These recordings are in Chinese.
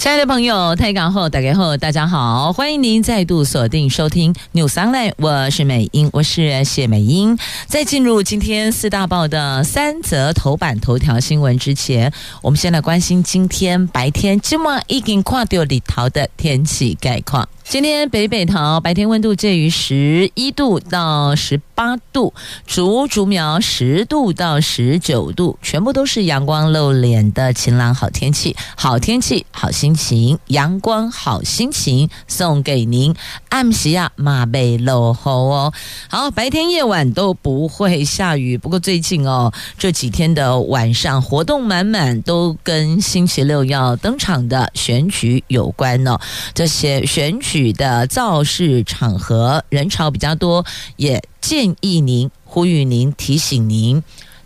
亲爱的朋友，台港后打开后，大家好，欢迎您再度锁定收听 New Sunline 我是美英，我是谢美英。在进入今天四大报的三则头版头条新闻之前，我们先来关心今天白天这么已经跨掉里头的天气概况。今天北北桃白天温度介于十一度到十八度，竹竹苗十度到十九度，全部都是阳光露脸的晴朗好天气，好天气好心情，阳光好心情送给您。暗时啊，马背露后哦，好，白天夜晚都不会下雨，不过最近哦这几天的晚上活动满满，都跟星期六要登场的选举有关哦，这些选举。的造势场合人潮比较多，也建议您、呼吁您、提醒您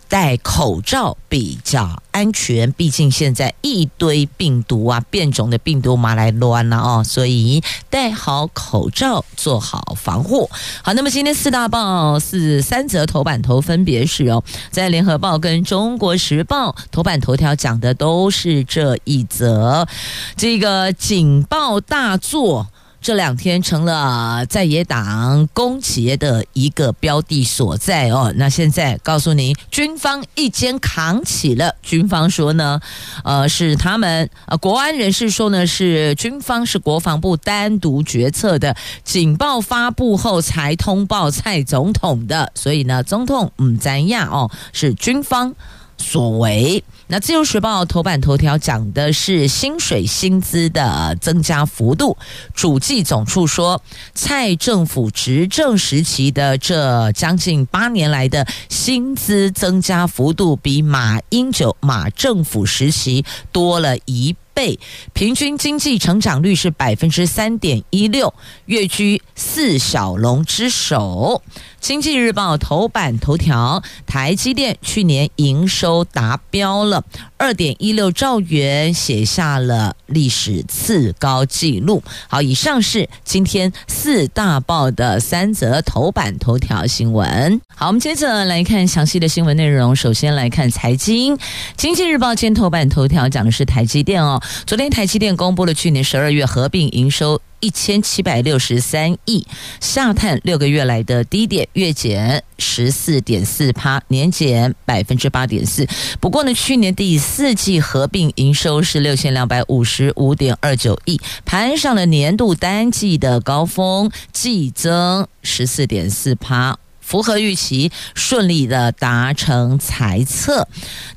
戴口罩比较安全。毕竟现在一堆病毒啊，变种的病毒嘛来乱了哦，所以戴好口罩，做好防护。好，那么今天四大报是三则头版头，分别是哦，在联合报跟中国时报头版头条讲的都是这一则，这个警报大作。这两天成了在野党攻击的一个标的所在哦。那现在告诉您，军方一肩扛起了。军方说呢，呃，是他们呃，国安人士说呢，是军方是国防部单独决策的，警报发布后才通报蔡总统的。所以呢，总统唔知呀哦，是军方所为。那自由时报头版头条讲的是薪水薪资的增加幅度，主计总处说，蔡政府执政时期的这将近八年来的薪资增加幅度，比马英九马政府时期多了一倍，平均经济成长率是百分之三点一六，跃居四小龙之首。经济日报头版头条：台积电去年营收达标了二点一六兆元，写下了历史次高纪录。好，以上是今天四大报的三则头版头条新闻。好，我们接着来看详细的新闻内容。首先来看财经，经济日报今天头版头条讲的是台积电哦。昨天台积电公布了去年十二月合并营收。一千七百六十三亿，下探六个月来的低点，月减十四点四趴，年减百分之八点四。不过呢，去年第四季合并营收是六千两百五十五点二九亿，攀上了年度单季的高峰，季增十四点四趴。符合预期，顺利的达成财测。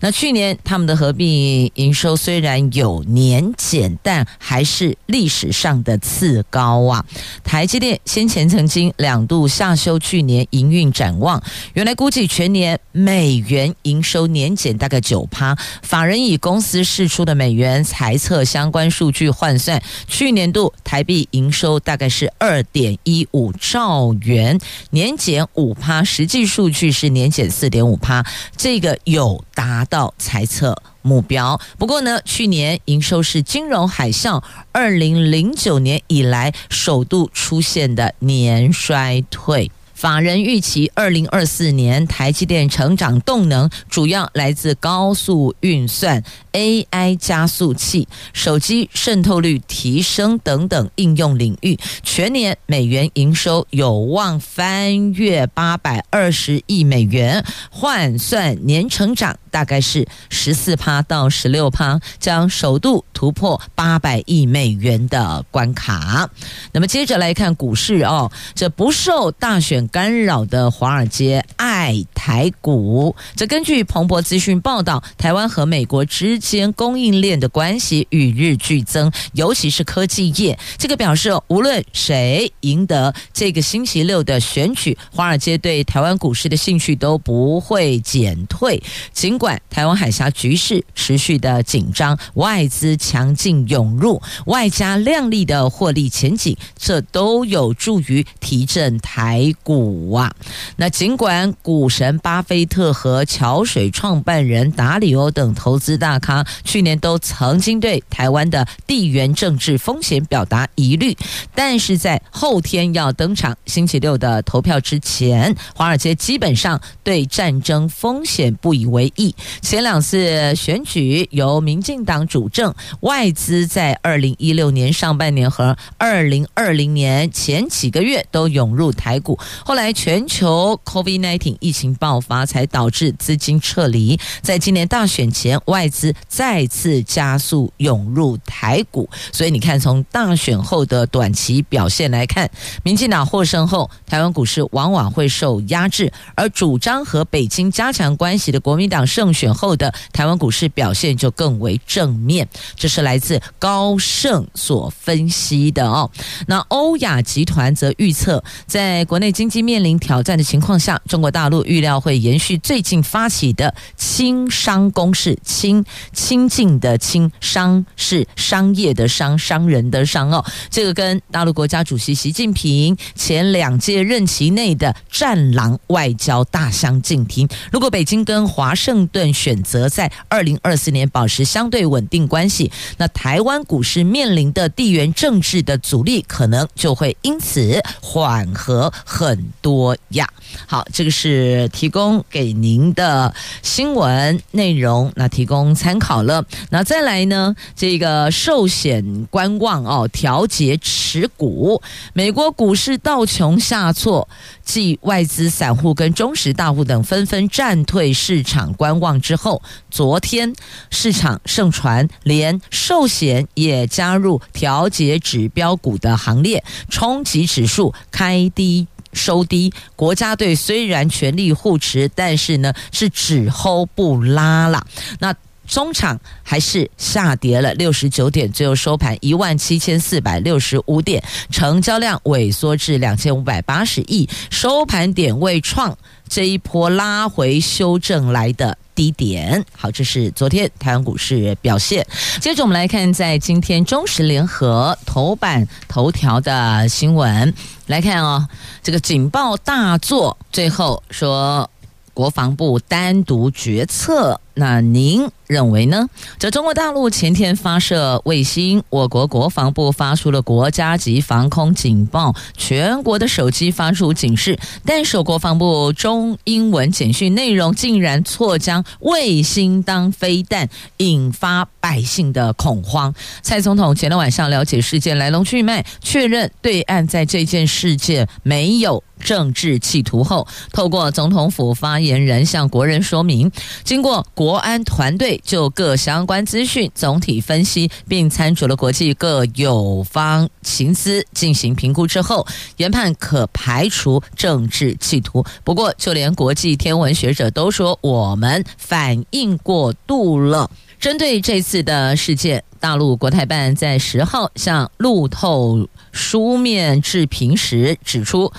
那去年他们的合并营收虽然有年减，但还是历史上的次高啊！台积电先前曾经两度下修去年营运展望，原来估计全年美元营收年减大概九趴。法人以公司释出的美元财测相关数据换算，去年度台币营收大概是二点一五兆元，年减五。趴实际数据是年减四点五趴，这个有达到猜测目标。不过呢，去年营收是金融海啸二零零九年以来首度出现的年衰退。法人预期，二零二四年台积电成长动能主要来自高速运算、AI 加速器、手机渗透率提升等等应用领域。全年美元营收有望翻越八百二十亿美元，换算年成长大概是十四趴到十六趴，将首度突破八百亿美元的关卡。那么接着来看股市哦，这不受大选。干扰的华尔街爱台股，这根据彭博资讯报道，台湾和美国之间供应链的关系与日俱增，尤其是科技业。这个表示，无论谁赢得这个星期六的选举，华尔街对台湾股市的兴趣都不会减退。尽管台湾海峡局势持续的紧张，外资强劲涌入，外加亮丽的获利前景，这都有助于提振台股啊。那尽管股神巴菲特和桥水创办人达里欧等投资大咖去年都曾经对台湾的地缘政治风险表达疑虑，但是在后天要登场星期六的投票之前，华尔街基本上对战争风险不以为意。前两次选举由民进党主政，外资在二零一六年上半年和二零二零年前几个月都涌入台股，后来全球 COVID-19 疫情爆发，才导致资金撤离。在今年大选前，外资再次加速涌入台股，所以你看，从大选后的短期表现来看，民进党获胜后，台湾股市往往会受压制，而主张和北京加强关系的国民党胜选后的台湾股市表现就更为正面。这是来自高盛所分析的哦。那欧亚集团则预测，在国内经济面临挑战的情况下，中国大陆预料会延续最近发起的轻商攻势，轻清净的清，商是商业的商，商人的商哦。这个跟大陆国家主席习近平前两届任期内的战狼外交大相径庭。如果北京跟华盛顿选择在二零二四年保持相对稳定关系，那台湾股市面临的地缘政治的阻力可能就会因此缓和很多呀。好，这个是提供给您的新闻内容，那提供参考了。那再来呢，这个寿险观望哦，调节持股。美国股市道琼下挫，继外资散户跟中实大户等纷纷暂退市场观望之后，昨天市场盛传连寿险也加入调节指标股的行列，冲击指数开低。收低，国家队虽然全力护持，但是呢是只 hold 不拉了。那中场还是下跌了六十九点，最后收盘一万七千四百六十五点，成交量萎缩至两千五百八十亿，收盘点位创这一波拉回修正来的低点。好，这是昨天台湾股市表现。接着我们来看，在今天中时联合头版头条的新闻。来看哦，这个警报大作，最后说国防部单独决策，那您认为呢？这中国大陆前天发射卫星，我国国防部发出了国家级防空警报，全国的手机发出警示，但是国防部中英文简讯内容竟然错将卫星当飞弹，引发百姓的恐慌。蔡总统前天晚上了解事件来龙去脉，确认对岸在这件事件没有政治企图后，透过总统府发言人向国人说明，经过国国安团队。就各相关资讯总体分析，并参照了国际各友方情资进行评估之后，研判可排除政治企图。不过，就连国际天文学者都说，我们反应过度了。针对这次的事件，大陆国台办在十号向路透书面致评时指出。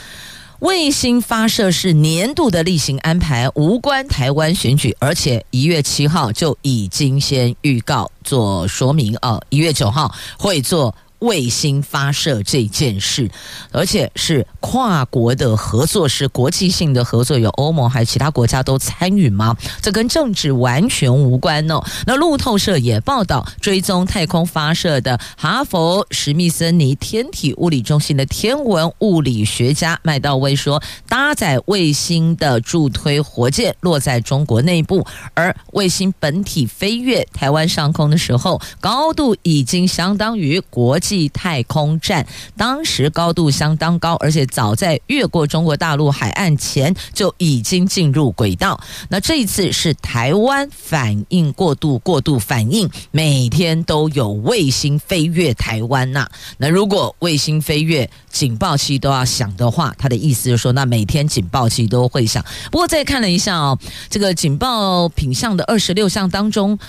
卫星发射是年度的例行安排，无关台湾选举，而且一月七号就已经先预告做说明哦，一月九号会做。卫星发射这件事，而且是跨国的合作，是国际性的合作，有欧盟还有其他国家都参与吗？这跟政治完全无关哦。那路透社也报道，追踪太空发射的哈佛史密森尼天体物理中心的天文物理学家麦道威说，搭载卫星的助推火箭落在中国内部，而卫星本体飞越台湾上空的时候，高度已经相当于国际。际太空站当时高度相当高，而且早在越过中国大陆海岸前就已经进入轨道。那这一次是台湾反应过度，过度反应，每天都有卫星飞越台湾呐。那如果卫星飞越，警报器都要响的话，他的意思就是说，那每天警报器都会响。不过再看了一下哦，这个警报品项的二十六项当中。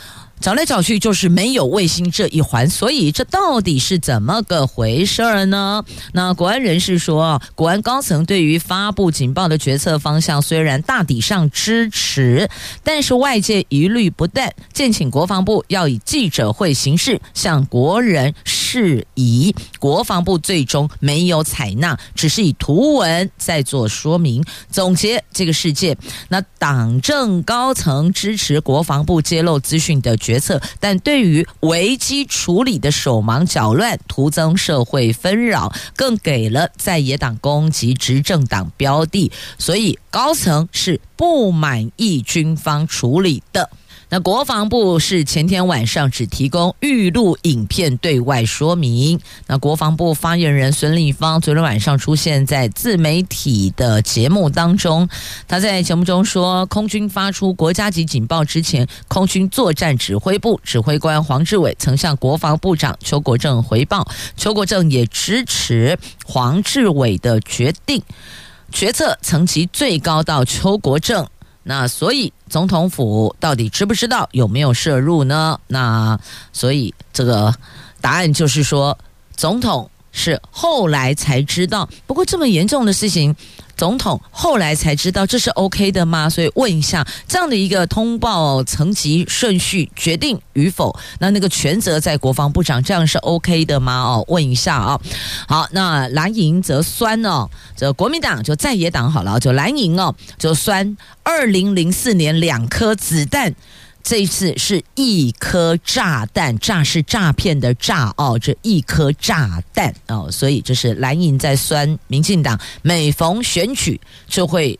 找来找去就是没有卫星这一环，所以这到底是怎么个回事儿呢？那国安人士说，国安高层对于发布警报的决策方向虽然大体上支持，但是外界疑虑不断，建请国防部要以记者会形式向国人质疑。国防部最终没有采纳，只是以图文在做说明，总结这个事件。那党政高层支持国防部揭露资讯的决策，但对于危机处理的手忙脚乱，徒增社会纷扰，更给了在野党攻击执政党标的，所以高层是不满意军方处理的。那国防部是前天晚上只提供预录影片对外说明。那国防部发言人孙立方昨天晚上出现在自媒体的节目当中，他在节目中说，空军发出国家级警报之前，空军作战指挥部指挥官黄志伟曾向国防部长邱国正回报，邱国正也支持黄志伟的决定，决策层级最高到邱国正。那所以总统府到底知不知道有没有摄入呢？那所以这个答案就是说，总统是后来才知道。不过这么严重的事情。总统后来才知道这是 OK 的吗？所以问一下，这样的一个通报层级顺序决定与否，那那个权责在国防部长，这样是 OK 的吗？哦，问一下啊。好，那蓝营则酸哦，这国民党就在野党好了，就蓝营哦，就酸二零零四年两颗子弹。这一次是一颗炸弹，诈是诈骗的诈哦，这一颗炸弹哦，所以这是蓝营在酸民进党，每逢选举就会。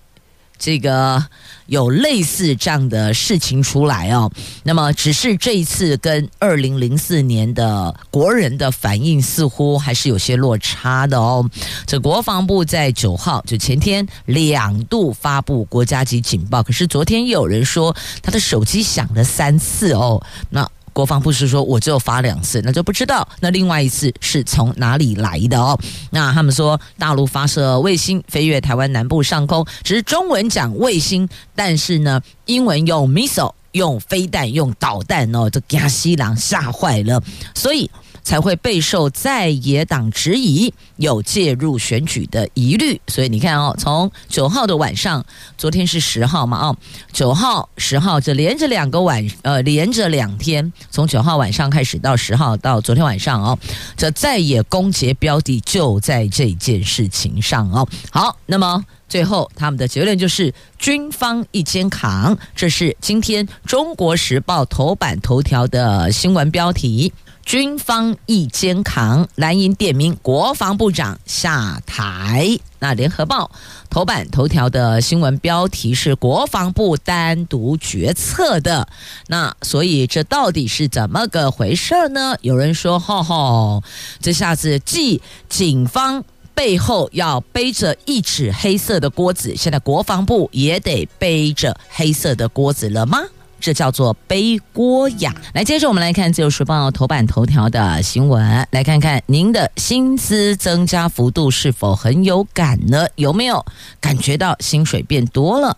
这个有类似这样的事情出来哦，那么只是这一次跟二零零四年的国人的反应似乎还是有些落差的哦。这国防部在九号就前天两度发布国家级警报，可是昨天有人说他的手机响了三次哦，那。国防部是说，我只有发两次，那就不知道那另外一次是从哪里来的哦。那他们说，大陆发射卫星飞越台湾南部上空，只是中文讲卫星，但是呢，英文用 missile，用飞弹，用导弹哦，这给西郎吓坏了，所以。才会备受在野党质疑有介入选举的疑虑，所以你看哦，从九号的晚上，昨天是十号嘛，哦，九号、十号这连着两个晚，呃，连着两天，从九号晚上开始到十号到昨天晚上哦，这在野攻击标的就在这件事情上哦。好，那么最后他们的结论就是军方一肩扛，这是今天《中国时报》头版头条的新闻标题。军方一肩扛，蓝营点名国防部长下台。那联合报头版头条的新闻标题是国防部单独决策的。那所以这到底是怎么个回事呢？有人说：“吼吼，这下子继警方背后要背着一只黑色的锅子，现在国防部也得背着黑色的锅子了吗？”这叫做背锅呀！来，接着我们来看《自由时报》头版头条的新闻，来看看您的薪资增加幅度是否很有感呢？有没有感觉到薪水变多了？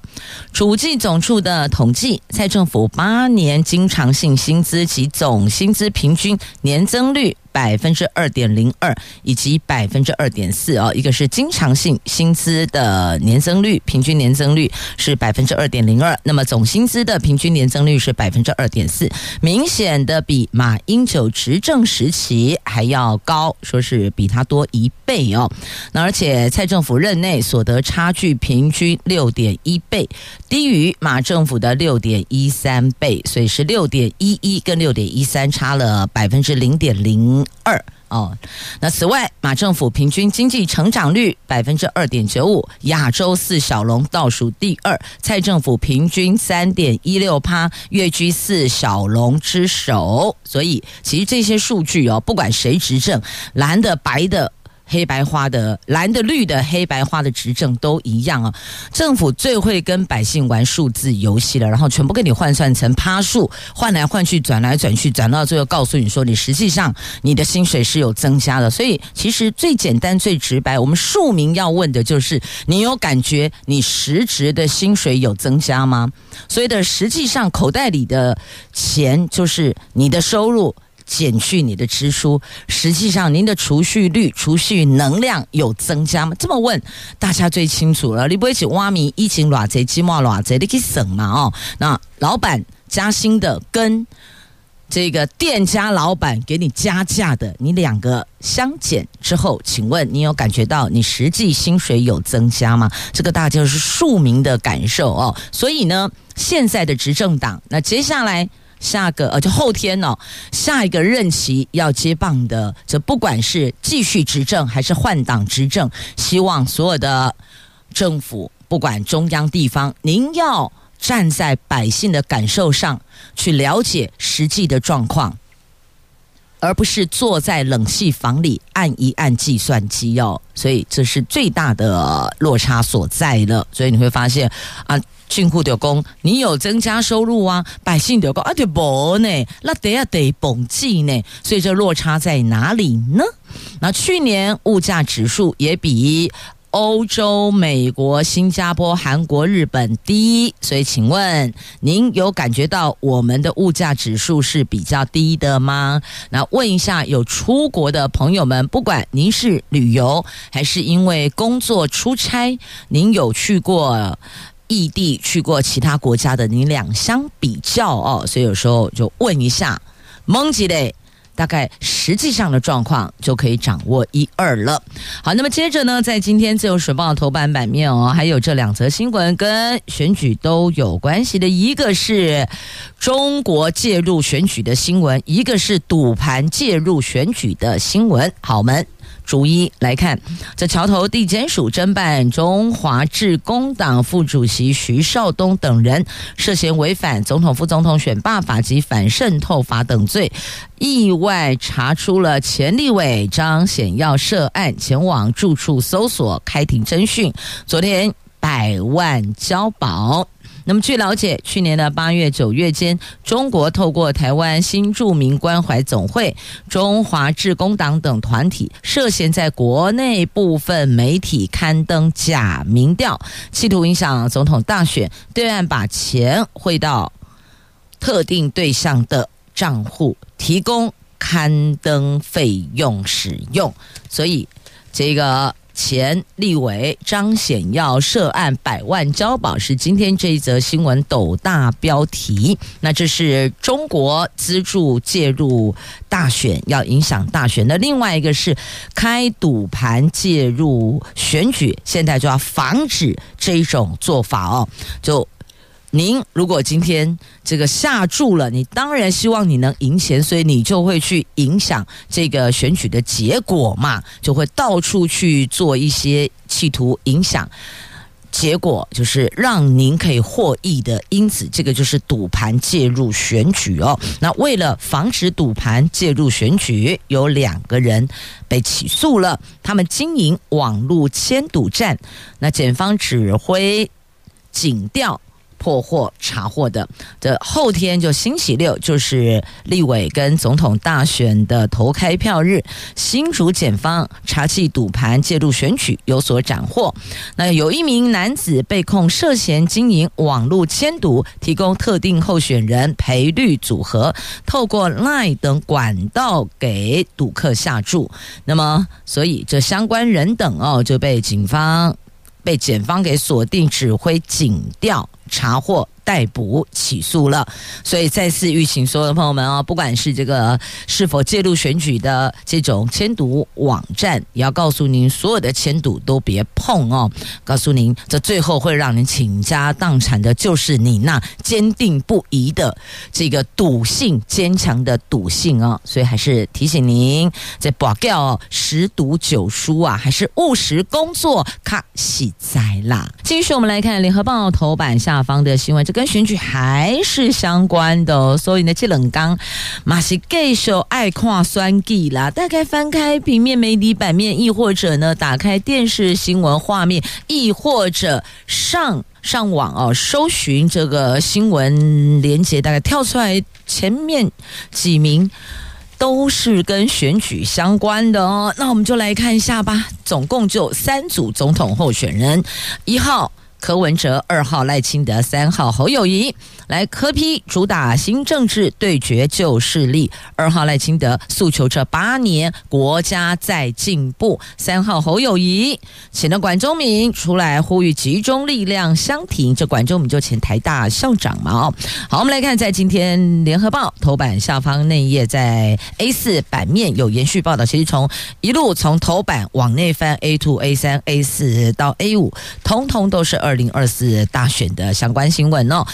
主计总处的统计，在政府八年经常性薪资及总薪资平均年增率。百分之二点零二以及百分之二点四哦，一个是经常性薪资的年增率，平均年增率是百分之二点零二，那么总薪资的平均年增率是百分之二点四，明显的比马英九执政时期还要高，说是比他多一倍哦。那而且蔡政府任内所得差距平均六点一倍，低于马政府的六点一三倍，所以是六点一一跟六点一三差了百分之零点零。二哦，那此外，马政府平均经济成长率百分之二点九五，亚洲四小龙倒数第二。蔡政府平均三点一六趴，跃居四小龙之首。所以，其实这些数据哦，不管谁执政，蓝的白的。黑白花的、蓝的、绿的、黑白花的执政都一样啊！政府最会跟百姓玩数字游戏了，然后全部给你换算成趴数，换来换去，转来转去，转到最后告诉你说，你实际上你的薪水是有增加的。所以其实最简单、最直白，我们庶民要问的就是：你有感觉你实质的薪水有增加吗？所以的实际上口袋里的钱就是你的收入。减去你的支出，实际上您的储蓄率、储蓄能量有增加吗？这么问，大家最清楚了。你不会去挖米疫情偌贼鸡毛偌贼，你可以省嘛？哦，那老板加薪的跟这个店家老板给你加价的，你两个相减之后，请问你有感觉到你实际薪水有增加吗？这个大家是庶民的感受哦。所以呢，现在的执政党，那接下来。下个呃，就后天呢，下一个任期要接棒的，这不管是继续执政还是换党执政，希望所有的政府，不管中央地方，您要站在百姓的感受上去了解实际的状况，而不是坐在冷气房里按一按计算机哦。所以这是最大的落差所在了。所以你会发现啊。进户的工，你有增加收入啊？百姓的工啊，就无呢，那得要得统计呢。所以这落差在哪里呢？那去年物价指数也比欧洲、美国、新加坡、韩国、日本低，所以请问您有感觉到我们的物价指数是比较低的吗？那问一下有出国的朋友们，不管您是旅游还是因为工作出差，您有去过？异地去过其他国家的，你两相比较哦，所以有时候就问一下蒙吉嘞，大概实际上的状况就可以掌握一二了。好，那么接着呢，在今天自由时报头版版面哦，还有这两则新闻跟选举都有关系的，一个是中国介入选举的新闻，一个是赌盘介入选举的新闻。好，我们。逐一来看，在桥头地检署侦办中华致公党副主席徐少东等人涉嫌违反总统、副总统选罢法及反渗透法等罪，意外查出了前立委张显耀涉案，前往住处搜索，开庭侦讯，昨天百万交保。那么据了解，去年的八月、九月间，中国透过台湾新住民关怀总会、中华致公党等团体，涉嫌在国内部分媒体刊登假民调，企图影响总统大选。对岸把钱汇到特定对象的账户，提供刊登费用使用。所以这个。前立委张显耀涉案百万交保，是今天这一则新闻斗大标题。那这是中国资助介入大选，要影响大选。那另外一个是开赌盘介入选举，现在就要防止这一种做法哦，就。您如果今天这个下注了，你当然希望你能赢钱，所以你就会去影响这个选举的结果嘛，就会到处去做一些企图影响结果，就是让您可以获益的。因此，这个就是赌盘介入选举哦。那为了防止赌盘介入选举，有两个人被起诉了，他们经营网络签赌站。那检方指挥警调。破获查获的，这后天就星期六，就是立委跟总统大选的投开票日。新竹检方查缉赌盘介入选举，有所斩获。那有一名男子被控涉嫌经营网络签赌，提供特定候选人赔率组合，透过 LINE 等管道给赌客下注。那么，所以这相关人等哦，就被警方。被检方给锁定，指挥警调查获。逮捕起诉了，所以再次预请所有的朋友们哦，不管是这个是否介入选举的这种签赌网站，也要告诉您，所有的签赌都别碰哦。告诉您，这最后会让您倾家荡产的，就是你那坚定不移的这个赌性坚强的赌性哦。所以还是提醒您，这不要十赌九输啊，还是务实工作，卡喜哉啦。继续我们来看联合报头版下方的新闻。跟选举还是相关的哦。所以呢，这冷刚马西继续爱看选举啦，大概翻开平面媒体版面，亦或者呢，打开电视新闻画面，亦或者上上网哦，搜寻这个新闻连接，大概跳出来前面几名。都是跟选举相关的哦，那我们就来看一下吧。总共就三组总统候选人，一号。柯文哲二号赖清德三号侯友宜来柯批主打新政治对决旧势力，二号赖清德诉求这八年国家在进步，三号侯友宜请了管中闵出来呼吁集中力量相挺，这管中闵就请台大校长嘛哦。好，我们来看在今天联合报头版下方内页，在 A 四版面有延续报道，其实从一路从头版往内翻 A two A 三 A 四到 A 五，通通都是二。二零二四大选的相关新闻哦，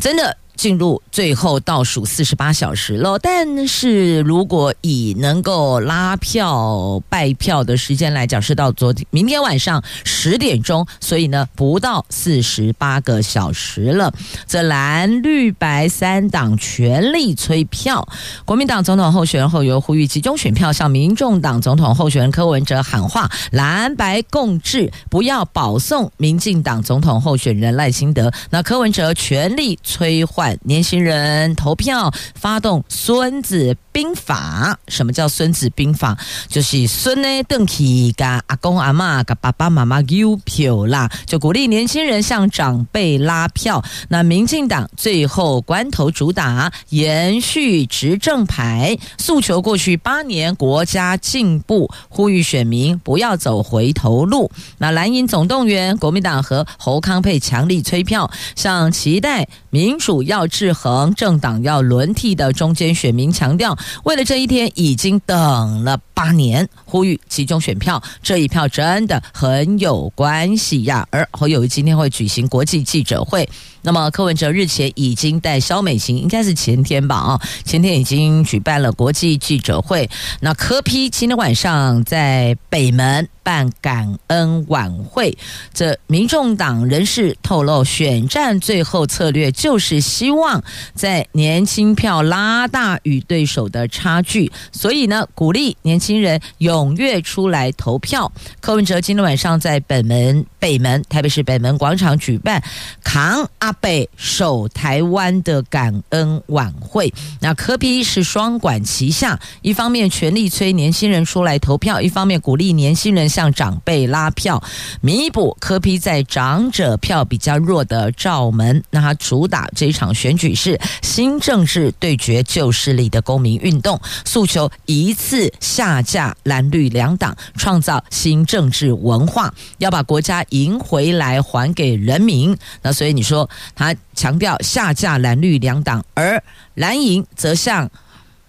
真的。进入最后倒数四十八小时了，但是如果以能够拉票拜票的时间来讲，是到昨天明天晚上十点钟，所以呢，不到四十八个小时了。这蓝绿白三党全力催票，国民党总统候选人侯友宜呼吁集中选票，向民众党总统候选人柯文哲喊话：蓝白共治，不要保送民进党总统候选人赖清德。那柯文哲全力催换。年轻人投票，发动《孙子兵法》。什么叫《孙子兵法》？就是孙呢，邓启嘎阿公阿妈嘎爸爸妈妈丢票啦，就鼓励年轻人向长辈拉票。那民进党最后关头主打延续执政牌，诉求过去八年国家进步，呼吁选民不要走回头路。那蓝营总动员，国民党和侯康佩强力催票，向期待民主要。要制衡政党要轮替的中间选民强调，为了这一天已经等了八年，呼吁集中选票，这一票真的很有关系呀。而侯友宜今天会举行国际记者会，那么柯文哲日前已经带萧美琴，应该是前天吧？啊，前天已经举办了国际记者会。那柯批今天晚上在北门。办感恩晚会，这民众党人士透露，选战最后策略就是希望在年轻票拉大与对手的差距，所以呢，鼓励年轻人踊跃出来投票。柯文哲今天晚上在北门北门台北市北门广场举办扛阿北守台湾的感恩晚会。那柯 P 是双管齐下，一方面全力催年轻人出来投票，一方面鼓励年轻人。向长辈拉票，弥补科批在长者票比较弱的罩门。那他主打这一场选举是新政治对决旧势力的公民运动，诉求一次下架蓝绿两党，创造新政治文化，要把国家赢回来还给人民。那所以你说他强调下架蓝绿两党，而蓝营则向。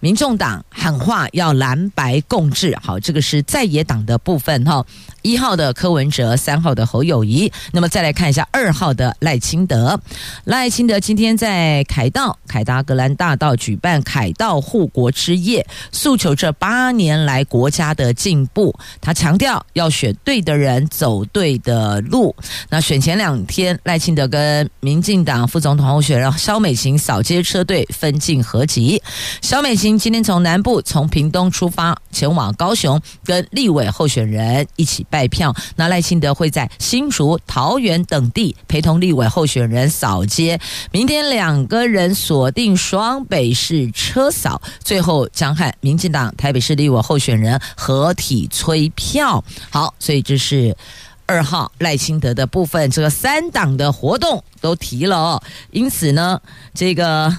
民众党喊话要蓝白共治，好，这个是在野党的部分哈。一号的柯文哲，三号的侯友谊，那么再来看一下二号的赖清德。赖清德今天在凯道凯达格兰大道举办凯道护国之夜，诉求这八年来国家的进步。他强调要选对的人，走对的路。那选前两天，赖清德跟民进党副总统候选人萧美琴扫街车队分进合集。萧美琴今天从南部从屏东出发，前往高雄，跟立委候选人一起。拜票，那赖清德会在新竹、桃园等地陪同立委候选人扫街。明天两个人锁定双北市车扫，最后将和民进党台北市立委候选人合体催票。好，所以这是二号赖清德的部分，这个三党的活动都提了哦。因此呢，这个。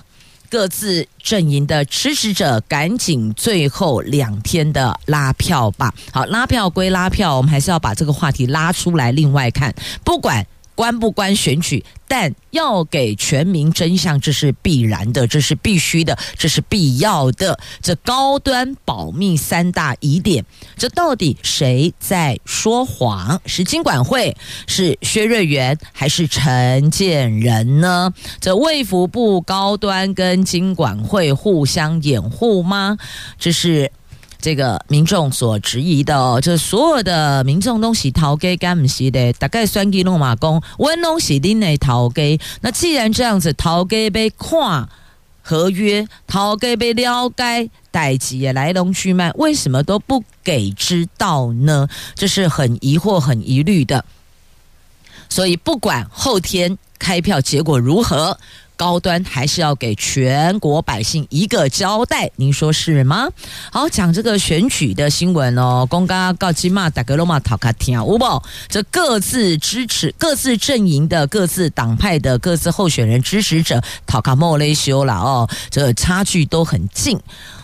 各自阵营的支持者，赶紧最后两天的拉票吧。好，拉票归拉票，我们还是要把这个话题拉出来，另外看，不管。关不关选举，但要给全民真相，这是必然的，这是必须的，这是必要的。这高端保密三大疑点，这到底谁在说谎？是金管会，是薛瑞元，还是陈建仁呢？这卫福部高端跟金管会互相掩护吗？这是。这个民众所质疑的哦，就是所有的民众都是逃给干不是的，大概算计拢嘛讲，我拢是恁的逃给。那既然这样子，逃给被看合约，逃给被了解代志的来龙去脉，为什么都不给知道呢？这是很疑惑、很疑虑的。所以不管后天开票结果如何。高端还是要给全国百姓一个交代，您说是吗？好，讲这个选举的新闻哦，公告告基嘛，大格罗马讨卡听有无？这各自支持、各自阵营的、各自党派的、各自候选人支持者讨卡莫雷修了哦，这差距都很近。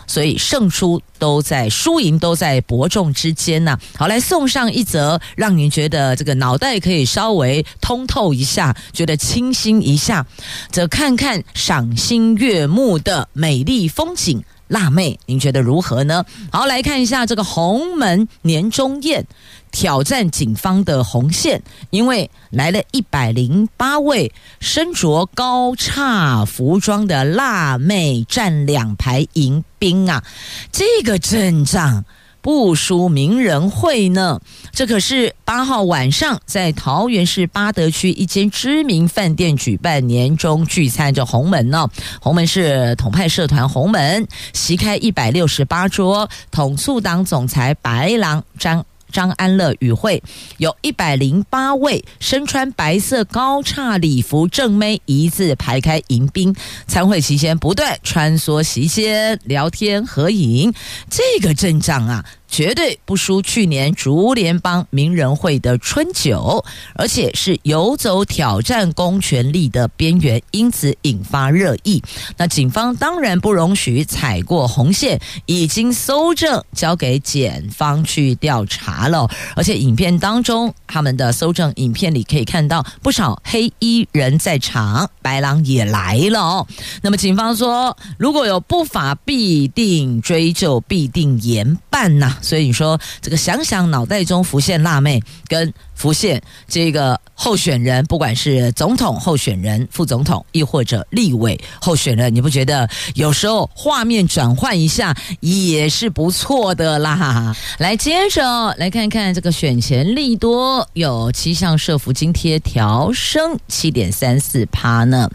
所以胜出都在输赢都在伯仲之间呐。好，来送上一则让您觉得这个脑袋可以稍微通透一下，觉得清新一下，则看看赏心悦目的美丽风景。辣妹，您觉得如何呢？好，来看一下这个鸿门年终宴。挑战警方的红线，因为来了一百零八位身着高叉服装的辣妹站两排迎宾啊！这个阵仗不输名人会呢。这可是八号晚上在桃园市八德区一间知名饭店举办年终聚餐，这鸿门呢，鸿门是统派社团鸿门席开一百六十八桌，统促党总裁白狼张。张安乐与会，有一百零八位身穿白色高叉礼服正妹一字排开迎宾。参会期间不断穿梭席间聊天合影，这个阵仗啊！绝对不输去年竹联帮名人会的春酒，而且是游走挑战公权力的边缘，因此引发热议。那警方当然不容许踩过红线，已经搜证交给检方去调查了。而且影片当中，他们的搜证影片里可以看到不少黑衣人在场，白狼也来了。那么警方说，如果有不法，必定追究，必定严办呐。所以你说这个，想想脑袋中浮现辣妹跟浮现这个候选人，不管是总统候选人、副总统，亦或者立委候选人，你不觉得有时候画面转换一下也是不错的啦？来，接着来看看这个选前利多，有七项社福津贴调升七点三四趴呢。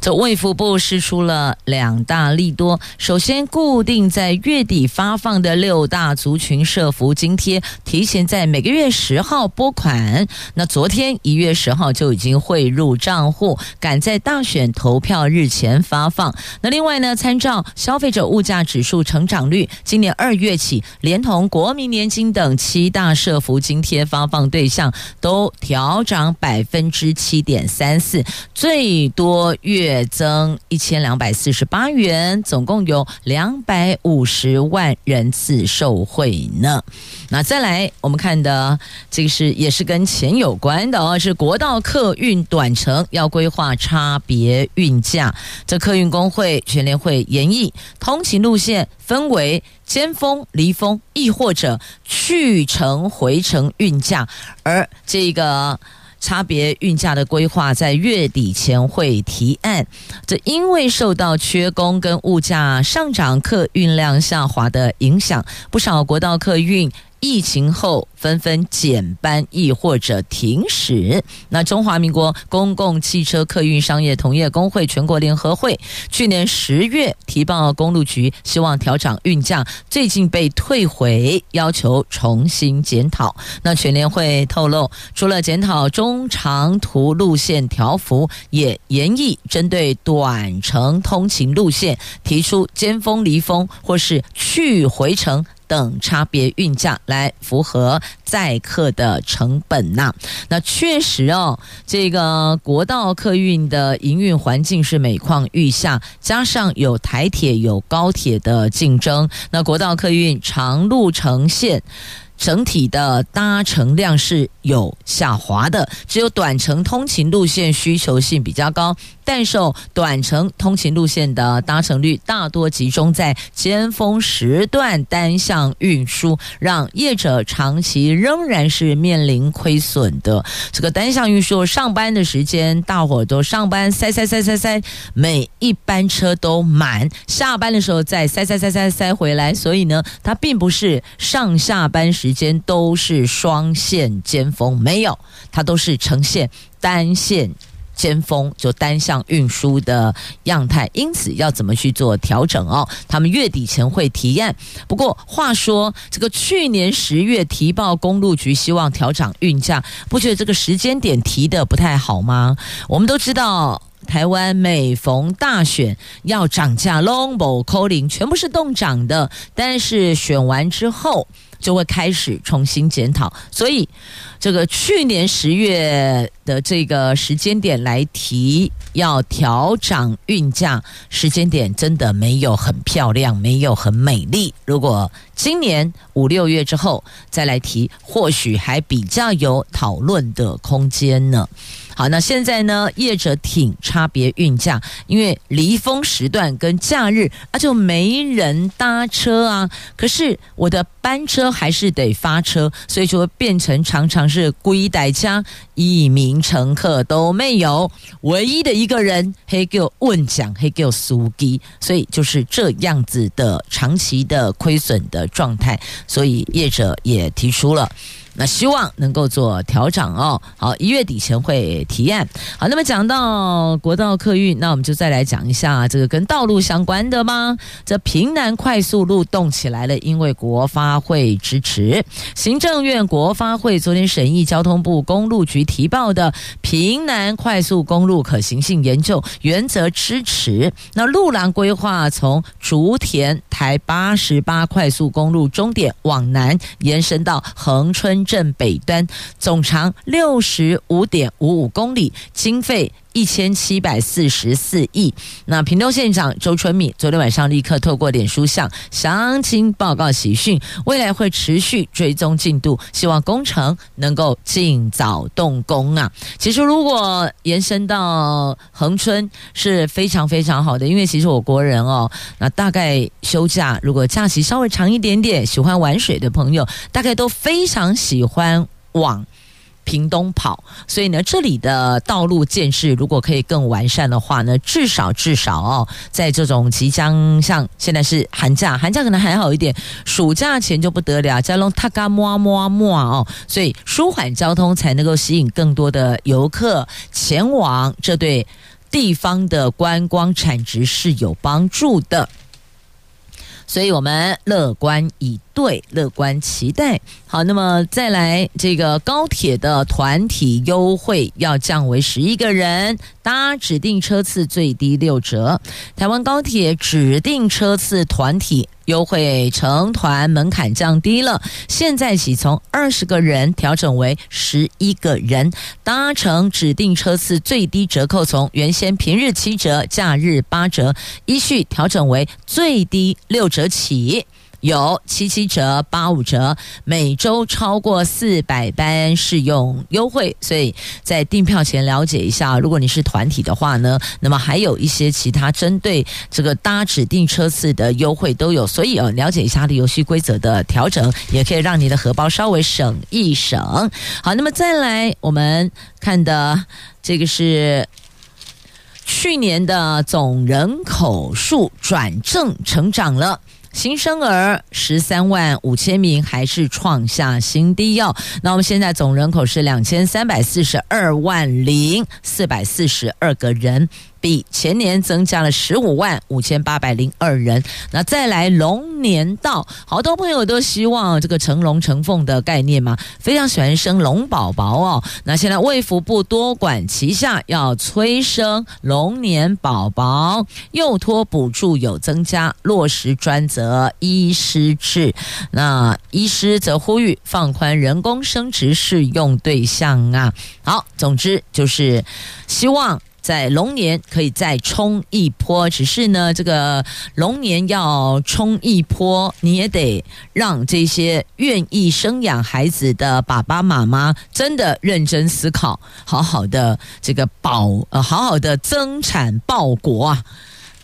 这卫福部释出了两大利多，首先固定在月底发放的六大族群社福津贴，提前在每个月十号拨款。那昨天一月十号就已经汇入账户，赶在大选投票日前发放。那另外呢，参照消费者物价指数成长率，今年二月起，连同国民年金等七大社福津贴发放对象都调涨百分之七点三四，最多月增一千两百四十八元，总共有两百五十万人次受惠呢。那再来，我们看的这个是也是跟跟钱有关的哦，是国道客运短程要规划差别运价。这客运工会全联会研议通勤路线分为尖峰、离峰，亦或者去程回程运价。而这个差别运价的规划在月底前会提案。这因为受到缺工跟物价上涨、客运量下滑的影响，不少国道客运。疫情后纷纷减班，亦或者停驶。那中华民国公共汽车客运商业同业公会全国联合会去年十月提报公路局，希望调涨运价，最近被退回，要求重新检讨。那全联会透露，除了检讨中长途路线调幅，也研议针对短程通勤路线提出尖峰离峰或是去回程。等差别运价来符合载客的成本呐。那确实哦，这个国道客运的营运环境是每况愈下，加上有台铁有高铁的竞争，那国道客运长路呈现整体的搭乘量是有下滑的，只有短程通勤路线需求性比较高，但受短程通勤路线的搭乘率大多集中在尖峰时段单向运输，让业者长期仍然是面临亏损的。这个单向运输上班的时间，大伙都上班塞塞塞塞塞，每一班车都满，下班的时候再塞塞塞塞塞回来，所以呢，它并不是上下班时。时间都是双线尖峰，没有，它都是呈现单线尖峰，就单向运输的样态。因此，要怎么去做调整哦？他们月底前会提案。不过，话说这个去年十月提报公路局希望调涨运价，不觉得这个时间点提得不太好吗？我们都知道，台湾每逢大选要涨价，long 扣零，全部是动涨的。但是选完之后，就会开始重新检讨，所以这个去年十月的这个时间点来提要调涨运价，时间点真的没有很漂亮，没有很美丽。如果今年五六月之后再来提，或许还比较有讨论的空间呢。好，那现在呢，业者挺差别运价，因为离峰时段跟假日啊就没人搭车啊。可是我的班车还是得发车，所以就会变成常常是归代家一名乘客都没有，唯一的一个人黑给我问讲，黑给我司机，所以就是这样子的长期的亏损的状态，所以业者也提出了。那希望能够做调整哦。好，一月底前会提案。好，那么讲到国道客运，那我们就再来讲一下这个跟道路相关的吗？这平南快速路动起来了，因为国发会支持。行政院国发会昨天审议交通部公路局提报的平南快速公路可行性研究，原则支持。那路廊规划从竹田台八十八快速公路终点往南延伸到恒春。镇北端总长六十五点五五公里，经费一千七百四十四亿。那屏东县长周春米昨天晚上立刻透过脸书向乡亲报告喜讯，未来会持续追踪进度，希望工程能够尽早动工啊。其实如果延伸到恒春是非常非常好的，因为其实我国人哦，那大概休假如果假期稍微长一点点，喜欢玩水的朋友，大概都非常喜欢往。屏东跑，所以呢，这里的道路建设如果可以更完善的话呢，至少至少哦，在这种即将像现在是寒假，寒假可能还好一点，暑假前就不得了，加隆塔嘎摸摸摸哦，所以舒缓交通才能够吸引更多的游客前往，这对地方的观光产值是有帮助的。所以我们乐观以对，乐观期待。好，那么再来这个高铁的团体优惠要降为十一个人，搭指定车次最低六折。台湾高铁指定车次团体。优惠成团门槛降低了，现在起从二十个人调整为十一个人，搭乘指定车次最低折扣从原先平日七折，假日八折，依序调整为最低六折起。有七七折、八五折，每周超过四百班适用优惠，所以在订票前了解一下。如果你是团体的话呢，那么还有一些其他针对这个搭指定车次的优惠都有，所以哦，了解一下它的游戏规则的调整，也可以让你的荷包稍微省一省。好，那么再来我们看的这个是去年的总人口数转正成长了。新生儿十三万五千名，还是创下新低哦。那我们现在总人口是两千三百四十二万零四百四十二个人。比前年增加了十五万五千八百零二人。那再来龙年到，好多朋友都希望这个成龙成凤的概念嘛，非常喜欢生龙宝宝哦。那现在卫福部多管齐下，要催生龙年宝宝，幼托补助有增加，落实专责医师制。那医师则呼吁放宽人工生殖适用对象啊。好，总之就是希望。在龙年可以再冲一波，只是呢，这个龙年要冲一波，你也得让这些愿意生养孩子的爸爸妈妈真的认真思考，好好的这个保呃，好好的增产报国啊。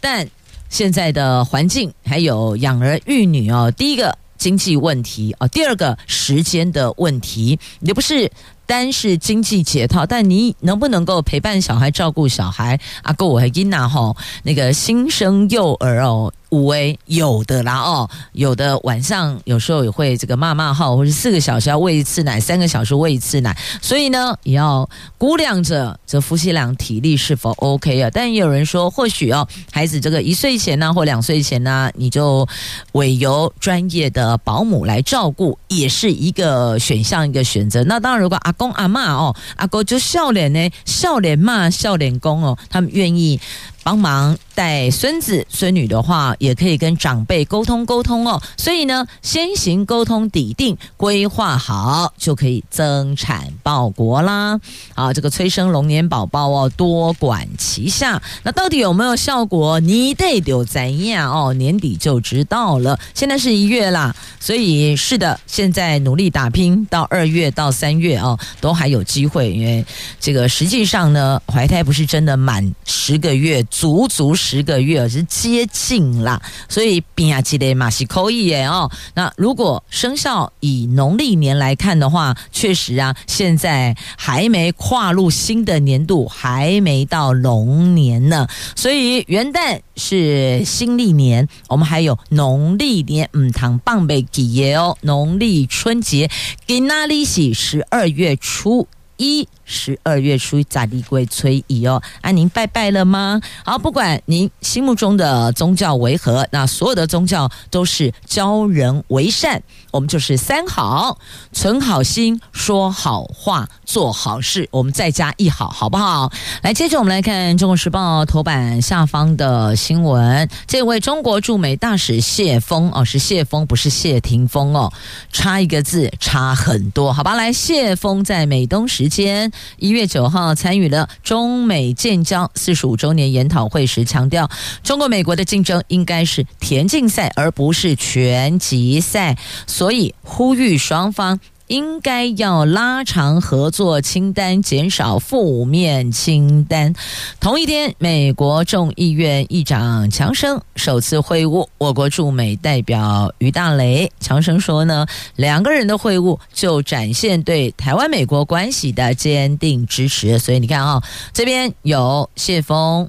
但现在的环境还有养儿育女哦，第一个经济问题哦，第二个时间的问题，也不是。单是经济解套，但你能不能够陪伴小孩、照顾小孩？阿哥，我还给娜吼，那个新生幼儿哦。五 A 有的啦哦，有的晚上有时候也会这个骂骂号，或者四个小时要喂一次奶，三个小时喂一次奶，所以呢也要估量着这夫妻俩体力是否 OK 啊。但也有人说，或许哦，孩子这个一岁前呢、或两岁前呢、你就委由专业的保姆来照顾，也是一个选项，一个选择。那当然，如果阿公阿嬷哦，阿公就笑脸呢，笑脸骂笑脸公哦，他们愿意。帮忙带孙子孙女的话，也可以跟长辈沟通沟通哦。所以呢，先行沟通底定，规划好，就可以增产报国啦。啊，这个催生龙年宝宝哦，多管齐下。那到底有没有效果？你得有怎样哦，年底就知道了。现在是一月啦，所以是的，现在努力打拼，到二月到三月哦，都还有机会。因为这个实际上呢，怀胎不是真的满十个月。足足十个月，是接近啦，所以变起来嘛是可以耶哦。那如果生肖以农历年来看的话，确实啊，现在还没跨入新的年度，还没到龙年呢。所以元旦是新历年，我们还有农历年，唔通放袂记耶哦。农历春节给那里是十二月初一。十二月初一咋地归催乙哦？啊，您拜拜了吗？好，不管您心目中的宗教为何，那所有的宗教都是教人为善。我们就是三好：存好心、说好话、做好事。我们再加一好，好不好？来，接着我们来看《中国时报》头版下方的新闻。这位中国驻美大使谢峰哦，是谢峰，不是谢霆锋哦，差一个字，差很多，好吧？来，谢峰在美东时间。一月九号参与了中美建交四十五周年研讨会时，强调中国美国的竞争应该是田径赛，而不是拳击赛，所以呼吁双方。应该要拉长合作清单，减少负面清单。同一天，美国众议院议长强生首次会晤我国驻美代表于大雷。强生说呢，两个人的会晤就展现对台湾美国关系的坚定支持。所以你看啊、这边有谢峰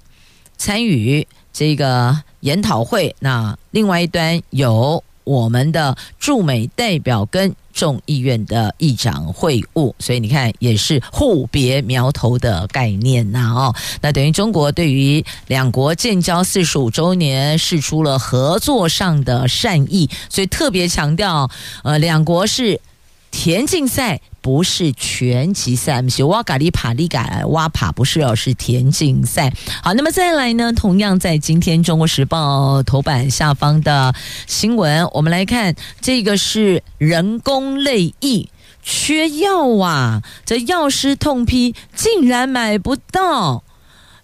参与这个研讨会，那另外一端有我们的驻美代表跟。众议院的议长会晤，所以你看也是互别苗头的概念呐哦，那等于中国对于两国建交四十五周年释出了合作上的善意，所以特别强调，呃，两国是田径赛。不是拳击赛，不是哇嘎里帕里嘎哇帕，不是哦，是田径赛。好，那么再来呢？同样在今天《中国时报》头版下方的新闻，我们来看这个是人工泪液缺药啊！这药师痛批，竟然买不到。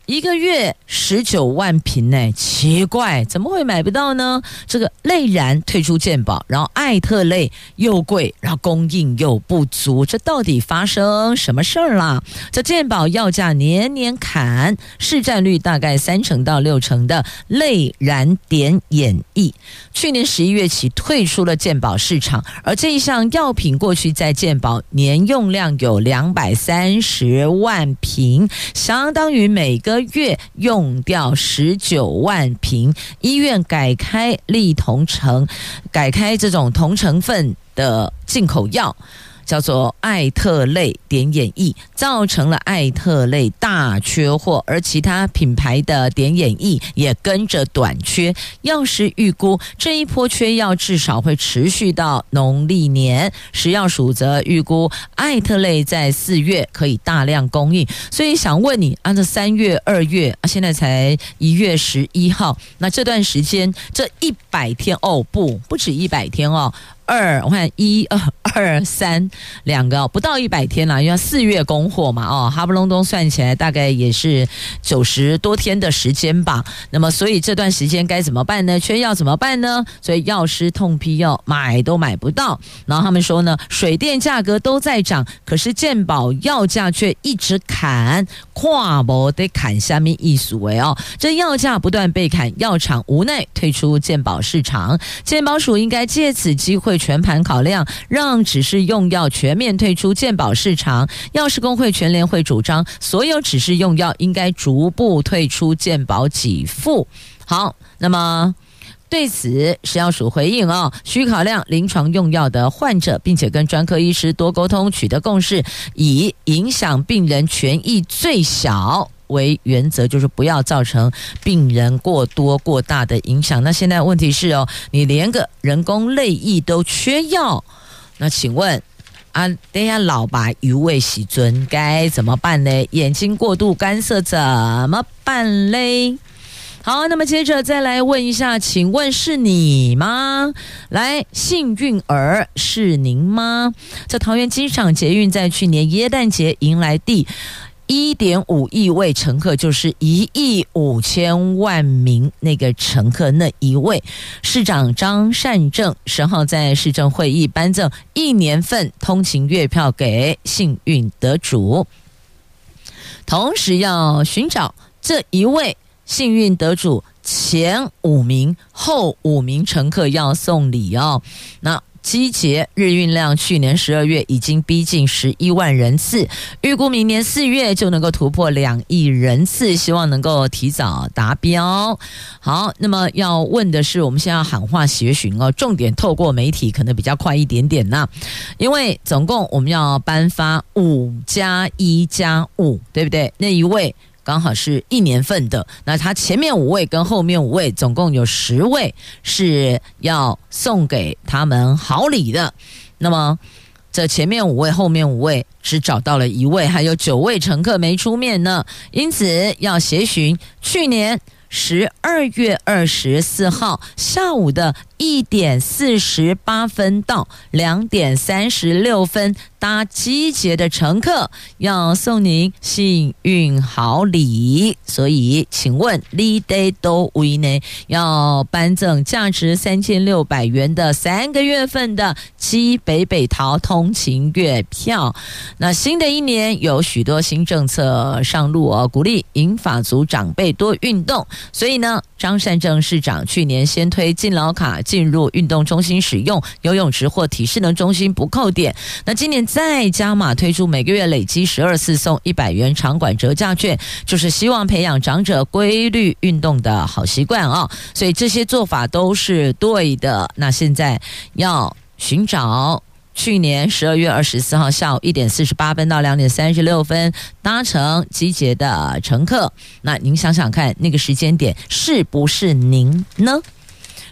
一个月十九万瓶呢，奇怪，怎么会买不到呢？这个类燃退出健保，然后艾特类又贵，然后供应又不足，这到底发生什么事儿啦？这健保药价年年砍，市占率大概三成到六成的类燃点演绎，去年十一月起退出了健保市场，而这一项药品过去在健保年用量有两百三十万瓶，相当于每个。月用掉十九万瓶，医院改开利同城，改开这种同成分的进口药。叫做艾特类点眼液，造成了艾特类大缺货，而其他品牌的点眼液也跟着短缺。药师预估这一波缺药至少会持续到农历年。食药署则预估艾特类在四月可以大量供应。所以想问你，按照三月、二月啊，现在才一月十一号，那这段时间这一百天哦，不不止一百天哦。二，我看一二二三两个不到一百天了，因为四月供货嘛，哦，哈不隆咚算起来大概也是九十多天的时间吧。那么，所以这段时间该怎么办呢？缺药怎么办呢？所以药师痛批药买都买不到。然后他们说呢，水电价格都在涨，可是健保药价却一直砍，跨不得砍下面一数为哦，这药价不断被砍，药厂无奈退出健保市场。健保署应该借此机会。全盘考量，让指示用药全面退出健保市场。药师工会全联会主张，所有指示用药应该逐步退出健保给付。好，那么对此，食药署回应啊，需考量临床用药的患者，并且跟专科医师多沟通，取得共识，以影响病人权益最小。为原则，就是不要造成病人过多过大的影响。那现在问题是哦，你连个人工泪液都缺药，那请问啊，等下老把鱼尾洗尊该怎么办呢？眼睛过度干涩怎么办嘞？好，那么接着再来问一下，请问是你吗？来，幸运儿是您吗？在桃园机场捷运在去年耶诞节迎来第。一点五亿位乘客，就是一亿五千万名那个乘客那一位。市长张善政十号在市政会议颁赠一年份通勤月票给幸运得主，同时要寻找这一位幸运得主前五名、后五名乘客要送礼哦。那。机捷日运量去年十二月已经逼近十一万人次，预估明年四月就能够突破两亿人次，希望能够提早达标。好，那么要问的是，我们现在喊话协寻哦，重点透过媒体可能比较快一点点呐，因为总共我们要颁发五加一加五，对不对？那一位。刚好是一年份的，那他前面五位跟后面五位总共有十位是要送给他们好礼的。那么这前面五位、后面五位只找到了一位，还有九位乘客没出面呢，因此要协寻去年十二月二十四号下午的一点四十八分到两点三十六分。搭机捷的乘客要送您幸运好礼，所以请问你得多位呢？要颁赠价值三千六百元的三个月份的基北北桃通勤月票。那新的一年有许多新政策上路哦，鼓励银发族长辈多运动。所以呢，张善政市长去年先推敬老卡进入运动中心使用，游泳池或体适能中心不扣点。那今年。再加码推出每个月累积十二次送一百元场馆折价券，就是希望培养长者规律运动的好习惯啊！所以这些做法都是对的。那现在要寻找去年十二月二十四号下午一点四十八分到两点三十六分搭乘机捷的乘客，那您想想看，那个时间点是不是您呢？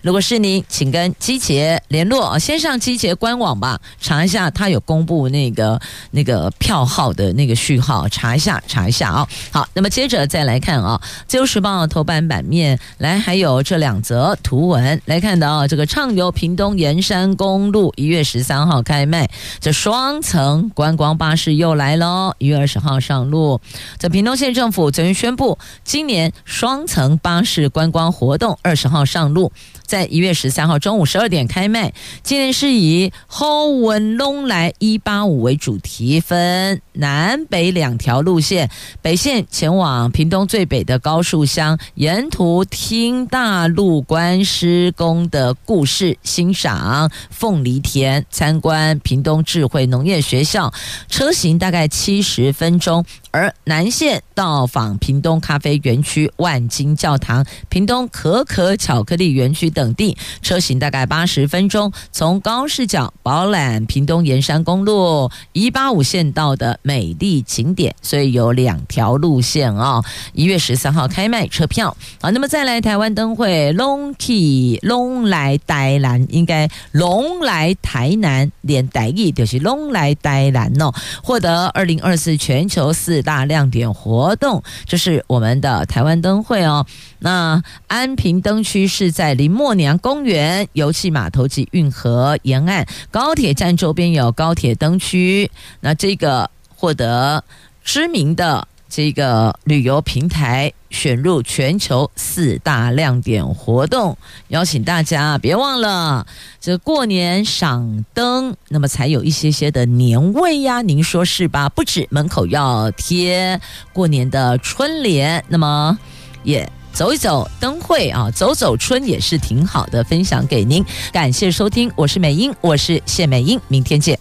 如果是您，请跟机捷联络啊，先上机捷官网吧，查一下，他有公布那个那个票号的那个序号，查一下，查一下啊。好，那么接着再来看啊，《自由时报》头版版面来，还有这两则图文来看的啊，这个畅游屏东沿山公路一月十三号开卖，这双层观光巴士又来喽，一月二十号上路。这屏东县政府昨天宣布，今年双层巴士观光活动二十号上路。在一月十三号中午十二点开卖。今天是以“好运拢来一八五”为主题，分南北两条路线。北线前往屏东最北的高树乡，沿途听大陆关施工的故事，欣赏凤梨田，参观屏东智慧农业学校。车行大概七十分钟。而南线到访屏东咖啡园区、万金教堂、屏东可可巧克力园区等地，车行大概八十分钟。从高视角饱览屏东沿山公路一八五线道的美丽景点，所以有两条路线哦。一月十三号开卖车票。好，那么再来台湾灯会龙 key 龙来台南，应该龙来台南连台语就是龙来台南哦，获得二零二四全球四大亮点活动，这是我们的台湾灯会哦。那安平灯区是在林默娘公园、油气码头及运河沿岸，高铁站周边有高铁灯区。那这个获得知名的这个旅游平台选入全球四大亮点活动，邀请大家别忘了，这过年赏灯，那么才有一些些的年味呀，您说是吧？不止门口要贴过年的春联，那么也。走一走灯会啊，走走春也是挺好的，分享给您。感谢收听，我是美英，我是谢美英，明天见。